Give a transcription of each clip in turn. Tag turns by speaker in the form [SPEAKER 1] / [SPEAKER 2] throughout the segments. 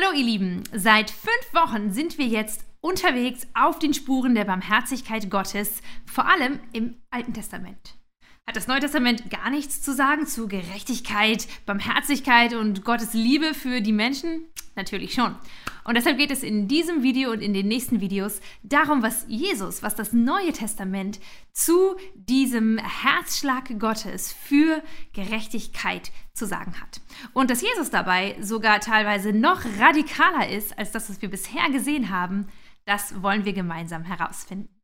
[SPEAKER 1] Hallo ihr Lieben, seit fünf Wochen sind wir jetzt unterwegs auf den Spuren der Barmherzigkeit Gottes, vor allem im Alten Testament. Hat das Neue Testament gar nichts zu sagen zu Gerechtigkeit, Barmherzigkeit und Gottes Liebe für die Menschen? Natürlich schon. Und deshalb geht es in diesem Video und in den nächsten Videos darum, was Jesus, was das Neue Testament zu diesem Herzschlag Gottes für Gerechtigkeit zu sagen hat. Und dass Jesus dabei sogar teilweise noch radikaler ist als das, was wir bisher gesehen haben, das wollen wir gemeinsam herausfinden.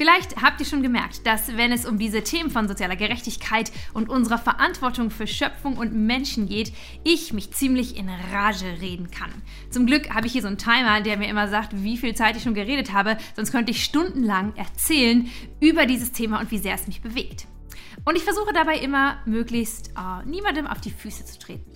[SPEAKER 1] Vielleicht habt ihr schon gemerkt, dass wenn es um diese Themen von sozialer Gerechtigkeit und unserer Verantwortung für Schöpfung und Menschen geht, ich mich ziemlich in Rage reden kann. Zum Glück habe ich hier so einen Timer, der mir immer sagt, wie viel Zeit ich schon geredet habe, sonst könnte ich stundenlang erzählen über dieses Thema und wie sehr es mich bewegt. Und ich versuche dabei immer, möglichst äh, niemandem auf die Füße zu treten.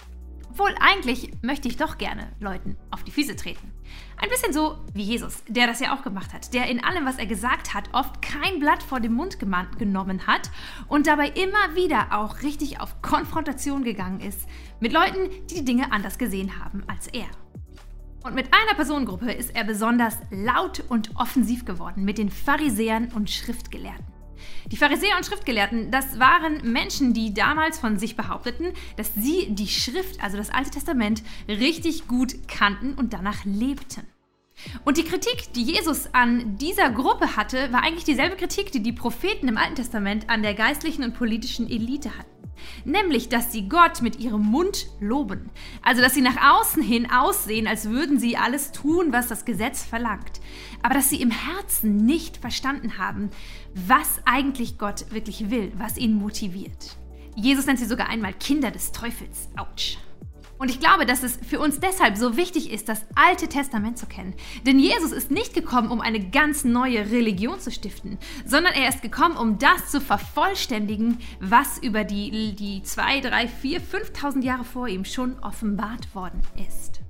[SPEAKER 1] Obwohl eigentlich möchte ich doch gerne Leuten auf die Füße treten. Ein bisschen so wie Jesus, der das ja auch gemacht hat, der in allem, was er gesagt hat, oft kein Blatt vor den Mund genommen hat und dabei immer wieder auch richtig auf Konfrontation gegangen ist mit Leuten, die die Dinge anders gesehen haben als er. Und mit einer Personengruppe ist er besonders laut und offensiv geworden, mit den Pharisäern und Schriftgelehrten. Die Pharisäer und Schriftgelehrten, das waren Menschen, die damals von sich behaupteten, dass sie die Schrift, also das Alte Testament, richtig gut kannten und danach lebten. Und die Kritik, die Jesus an dieser Gruppe hatte, war eigentlich dieselbe Kritik, die die Propheten im Alten Testament an der geistlichen und politischen Elite hatten. Nämlich, dass sie Gott mit ihrem Mund loben. Also, dass sie nach außen hin aussehen, als würden sie alles tun, was das Gesetz verlangt. Aber dass sie im Herzen nicht verstanden haben, was eigentlich Gott wirklich will, was ihn motiviert. Jesus nennt sie sogar einmal Kinder des Teufels. Autsch. Und ich glaube, dass es für uns deshalb so wichtig ist, das Alte Testament zu kennen. Denn Jesus ist nicht gekommen, um eine ganz neue Religion zu stiften, sondern er ist gekommen, um das zu vervollständigen, was über die, die 2, 3, 4, 5000 Jahre vor ihm schon offenbart worden ist.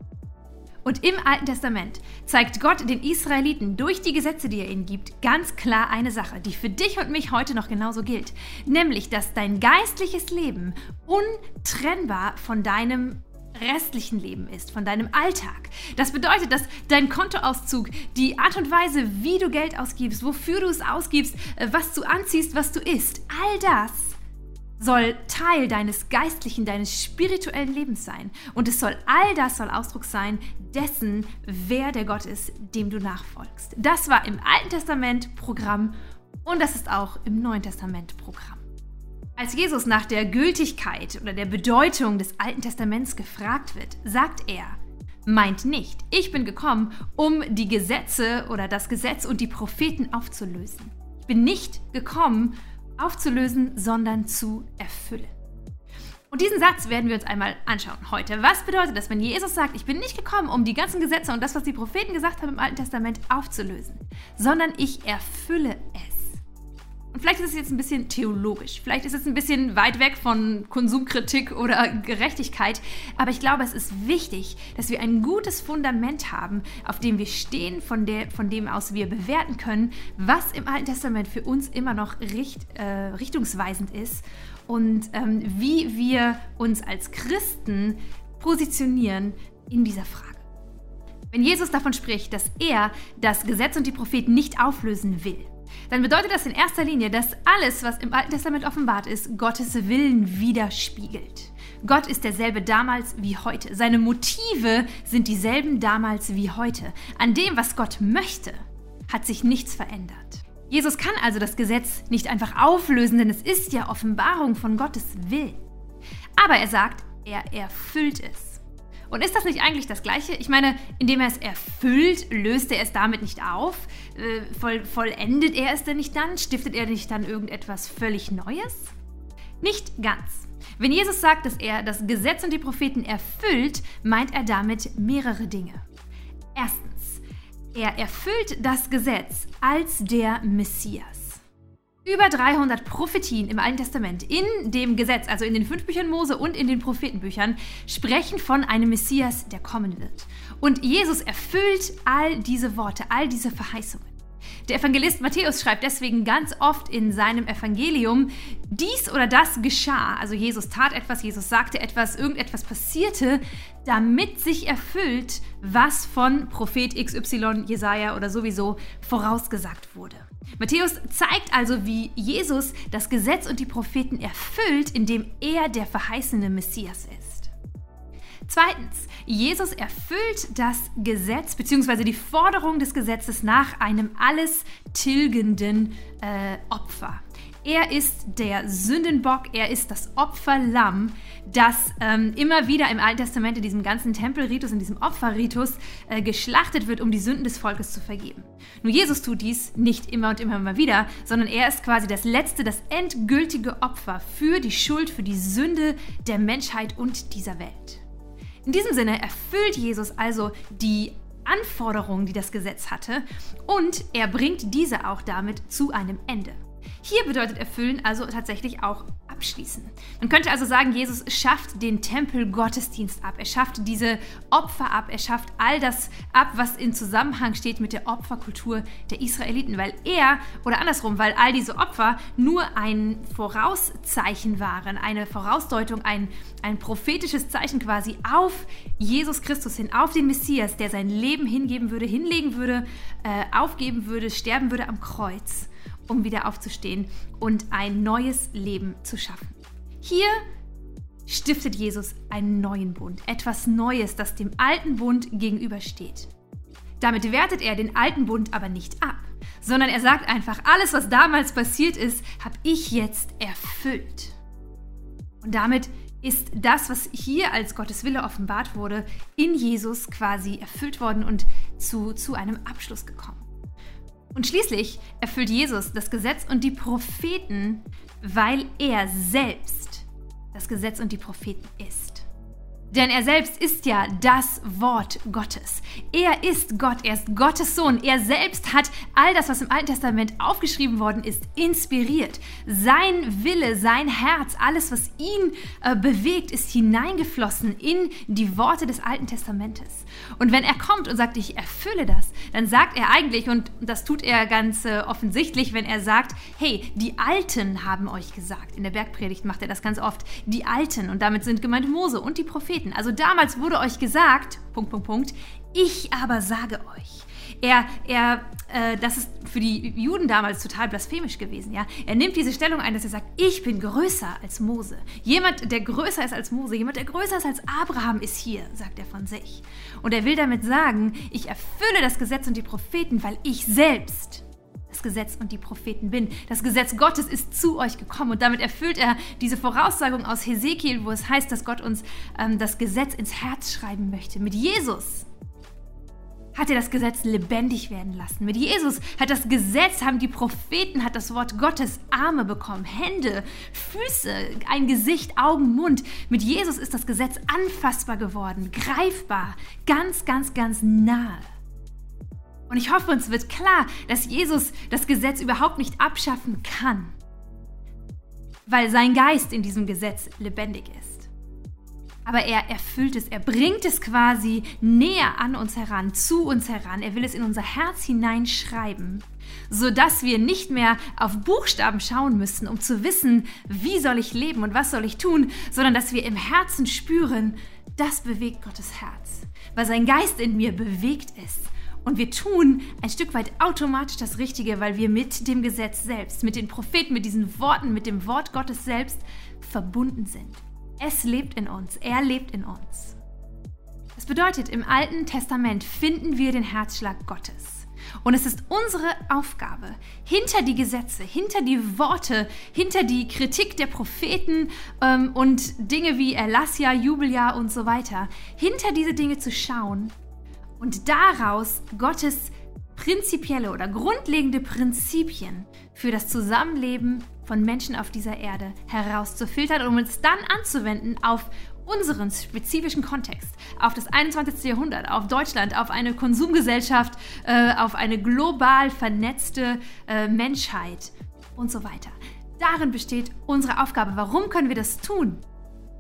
[SPEAKER 1] Und im Alten Testament zeigt Gott den Israeliten durch die Gesetze, die er ihnen gibt, ganz klar eine Sache, die für dich und mich heute noch genauso gilt. Nämlich, dass dein geistliches Leben untrennbar von deinem restlichen Leben ist, von deinem Alltag. Das bedeutet, dass dein Kontoauszug, die Art und Weise, wie du Geld ausgibst, wofür du es ausgibst, äh, was du anziehst, was du isst, all das soll Teil deines geistlichen, deines spirituellen Lebens sein. Und es soll all das soll Ausdruck sein dessen, wer der Gott ist, dem du nachfolgst. Das war im Alten Testament Programm und das ist auch im Neuen Testament Programm. Als Jesus nach der Gültigkeit oder der Bedeutung des Alten Testaments gefragt wird, sagt er, meint nicht, ich bin gekommen, um die Gesetze oder das Gesetz und die Propheten aufzulösen. Ich bin nicht gekommen, aufzulösen, sondern zu erfüllen. Und diesen Satz werden wir uns einmal anschauen heute. Was bedeutet das, wenn Jesus sagt, ich bin nicht gekommen, um die ganzen Gesetze und das, was die Propheten gesagt haben im Alten Testament aufzulösen, sondern ich erfülle es. Und vielleicht ist es jetzt ein bisschen theologisch, vielleicht ist es ein bisschen weit weg von Konsumkritik oder Gerechtigkeit, aber ich glaube, es ist wichtig, dass wir ein gutes Fundament haben, auf dem wir stehen, von, der, von dem aus wir bewerten können, was im Alten Testament für uns immer noch richt, äh, richtungsweisend ist und ähm, wie wir uns als Christen positionieren in dieser Frage. Wenn Jesus davon spricht, dass er das Gesetz und die Propheten nicht auflösen will, dann bedeutet das in erster Linie, dass alles, was im Alten Testament offenbart ist, Gottes Willen widerspiegelt. Gott ist derselbe damals wie heute. Seine Motive sind dieselben damals wie heute. An dem, was Gott möchte, hat sich nichts verändert. Jesus kann also das Gesetz nicht einfach auflösen, denn es ist ja Offenbarung von Gottes Willen. Aber er sagt, er erfüllt es. Und ist das nicht eigentlich das Gleiche? Ich meine, indem er es erfüllt, löst er es damit nicht auf? Äh, voll, vollendet er es denn nicht dann? Stiftet er nicht dann irgendetwas völlig Neues? Nicht ganz. Wenn Jesus sagt, dass er das Gesetz und die Propheten erfüllt, meint er damit mehrere Dinge. Erstens, er erfüllt das Gesetz als der Messias. Über 300 Prophetien im Alten Testament in dem Gesetz, also in den fünf Büchern Mose und in den Prophetenbüchern, sprechen von einem Messias, der kommen wird. Und Jesus erfüllt all diese Worte, all diese Verheißungen. Der Evangelist Matthäus schreibt deswegen ganz oft in seinem Evangelium, dies oder das geschah. Also Jesus tat etwas, Jesus sagte etwas, irgendetwas passierte, damit sich erfüllt, was von Prophet XY, Jesaja oder sowieso vorausgesagt wurde. Matthäus zeigt also, wie Jesus das Gesetz und die Propheten erfüllt, indem er der verheißene Messias ist. Zweitens, Jesus erfüllt das Gesetz bzw. die Forderung des Gesetzes nach einem alles tilgenden äh, Opfer. Er ist der Sündenbock, er ist das Opferlamm, das ähm, immer wieder im Alten Testament in diesem ganzen Tempelritus, in diesem Opferritus äh, geschlachtet wird, um die Sünden des Volkes zu vergeben. Nur Jesus tut dies nicht immer und immer mal wieder, sondern er ist quasi das letzte, das endgültige Opfer für die Schuld, für die Sünde der Menschheit und dieser Welt. In diesem Sinne erfüllt Jesus also die Anforderungen, die das Gesetz hatte, und er bringt diese auch damit zu einem Ende. Hier bedeutet erfüllen also tatsächlich auch abschließen. Man könnte also sagen, Jesus schafft den Tempelgottesdienst ab. Er schafft diese Opfer ab. Er schafft all das ab, was in Zusammenhang steht mit der Opferkultur der Israeliten, weil er, oder andersrum, weil all diese Opfer nur ein Vorauszeichen waren, eine Vorausdeutung, ein, ein prophetisches Zeichen quasi auf Jesus Christus hin, auf den Messias, der sein Leben hingeben würde, hinlegen würde, äh, aufgeben würde, sterben würde am Kreuz um wieder aufzustehen und ein neues Leben zu schaffen. Hier stiftet Jesus einen neuen Bund, etwas Neues, das dem alten Bund gegenübersteht. Damit wertet er den alten Bund aber nicht ab, sondern er sagt einfach, alles, was damals passiert ist, habe ich jetzt erfüllt. Und damit ist das, was hier als Gottes Wille offenbart wurde, in Jesus quasi erfüllt worden und zu, zu einem Abschluss gekommen. Und schließlich erfüllt Jesus das Gesetz und die Propheten, weil er selbst das Gesetz und die Propheten ist. Denn er selbst ist ja das Wort Gottes. Er ist Gott, er ist Gottes Sohn. Er selbst hat all das, was im Alten Testament aufgeschrieben worden ist, inspiriert. Sein Wille, sein Herz, alles, was ihn äh, bewegt, ist hineingeflossen in die Worte des Alten Testamentes. Und wenn er kommt und sagt, ich erfülle das, dann sagt er eigentlich, und das tut er ganz äh, offensichtlich, wenn er sagt, hey, die Alten haben euch gesagt. In der Bergpredigt macht er das ganz oft. Die Alten. Und damit sind gemeint Mose und die Propheten. Propheten. Also damals wurde euch gesagt, Punkt, Punkt, Punkt, ich aber sage euch. Er, er, äh, das ist für die Juden damals total blasphemisch gewesen, ja. Er nimmt diese Stellung ein, dass er sagt, ich bin größer als Mose. Jemand, der größer ist als Mose, jemand, der größer ist als Abraham, ist hier, sagt er von sich. Und er will damit sagen, ich erfülle das Gesetz und die Propheten, weil ich selbst das Gesetz und die Propheten bin. Das Gesetz Gottes ist zu euch gekommen und damit erfüllt er diese Voraussagung aus Hesekiel, wo es heißt, dass Gott uns ähm, das Gesetz ins Herz schreiben möchte. Mit Jesus hat er das Gesetz lebendig werden lassen. Mit Jesus hat das Gesetz, haben die Propheten, hat das Wort Gottes Arme bekommen, Hände, Füße, ein Gesicht, Augen, Mund. Mit Jesus ist das Gesetz anfassbar geworden, greifbar, ganz, ganz, ganz nahe. Und ich hoffe, uns wird klar, dass Jesus das Gesetz überhaupt nicht abschaffen kann, weil sein Geist in diesem Gesetz lebendig ist. Aber er erfüllt es, er bringt es quasi näher an uns heran, zu uns heran. Er will es in unser Herz hineinschreiben, sodass wir nicht mehr auf Buchstaben schauen müssen, um zu wissen, wie soll ich leben und was soll ich tun, sondern dass wir im Herzen spüren, das bewegt Gottes Herz, weil sein Geist in mir bewegt ist und wir tun ein Stück weit automatisch das Richtige, weil wir mit dem Gesetz selbst, mit den Propheten, mit diesen Worten, mit dem Wort Gottes selbst verbunden sind. Es lebt in uns, er lebt in uns. Das bedeutet, im Alten Testament finden wir den Herzschlag Gottes. Und es ist unsere Aufgabe, hinter die Gesetze, hinter die Worte, hinter die Kritik der Propheten ähm, und Dinge wie Erlassjahr, Jubeljahr und so weiter, hinter diese Dinge zu schauen und daraus Gottes prinzipielle oder grundlegende Prinzipien für das Zusammenleben von Menschen auf dieser Erde herauszufiltern, um es dann anzuwenden auf unseren spezifischen Kontext, auf das 21. Jahrhundert, auf Deutschland, auf eine Konsumgesellschaft, äh, auf eine global vernetzte äh, Menschheit und so weiter. Darin besteht unsere Aufgabe. Warum können wir das tun?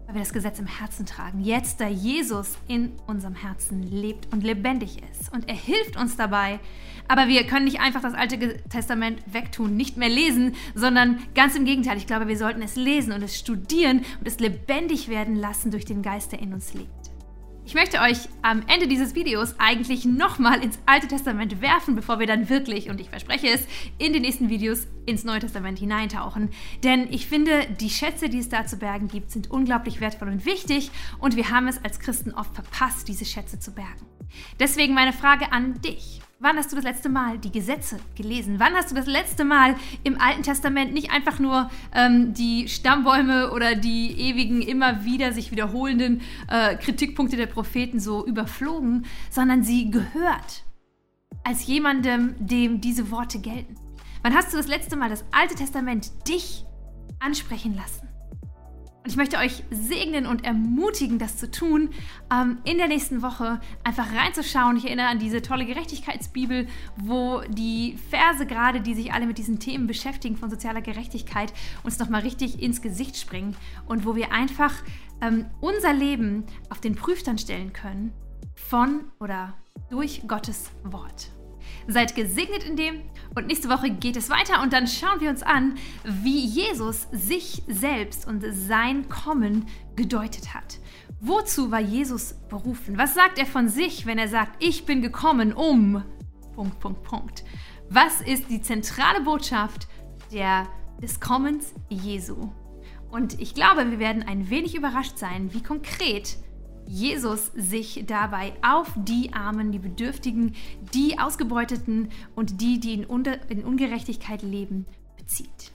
[SPEAKER 1] Weil wir das Gesetz im Herzen tragen. Jetzt, da Jesus in unserem Herzen lebt und lebendig ist. Und er hilft uns dabei. Aber wir können nicht einfach das Alte Testament wegtun, nicht mehr lesen, sondern ganz im Gegenteil. Ich glaube, wir sollten es lesen und es studieren und es lebendig werden lassen durch den Geist, der in uns lebt. Ich möchte euch am Ende dieses Videos eigentlich nochmal ins Alte Testament werfen, bevor wir dann wirklich, und ich verspreche es, in den nächsten Videos ins Neue Testament hineintauchen. Denn ich finde, die Schätze, die es da zu bergen gibt, sind unglaublich wertvoll und wichtig und wir haben es als Christen oft verpasst, diese Schätze zu bergen. Deswegen meine Frage an dich. Wann hast du das letzte Mal die Gesetze gelesen? Wann hast du das letzte Mal im Alten Testament nicht einfach nur ähm, die Stammbäume oder die ewigen, immer wieder sich wiederholenden äh, Kritikpunkte der Propheten so überflogen, sondern sie gehört als jemandem, dem diese Worte gelten? Wann hast du das letzte Mal das Alte Testament dich ansprechen lassen? Und ich möchte euch segnen und ermutigen, das zu tun, ähm, in der nächsten Woche einfach reinzuschauen. Ich erinnere an diese tolle Gerechtigkeitsbibel, wo die Verse gerade, die sich alle mit diesen Themen beschäftigen von sozialer Gerechtigkeit, uns nochmal richtig ins Gesicht springen und wo wir einfach ähm, unser Leben auf den Prüfstand stellen können von oder durch Gottes Wort. Seid gesegnet in dem und nächste Woche geht es weiter und dann schauen wir uns an, wie Jesus sich selbst und sein Kommen gedeutet hat. Wozu war Jesus berufen? Was sagt er von sich, wenn er sagt, ich bin gekommen um... Punkt, Punkt, Punkt. Was ist die zentrale Botschaft der, des Kommens Jesu? Und ich glaube, wir werden ein wenig überrascht sein, wie konkret Jesus sich dabei auf die Armen, die Bedürftigen, die Ausgebeuteten und die, die in, Ungerechtigkeit leben, bezieht.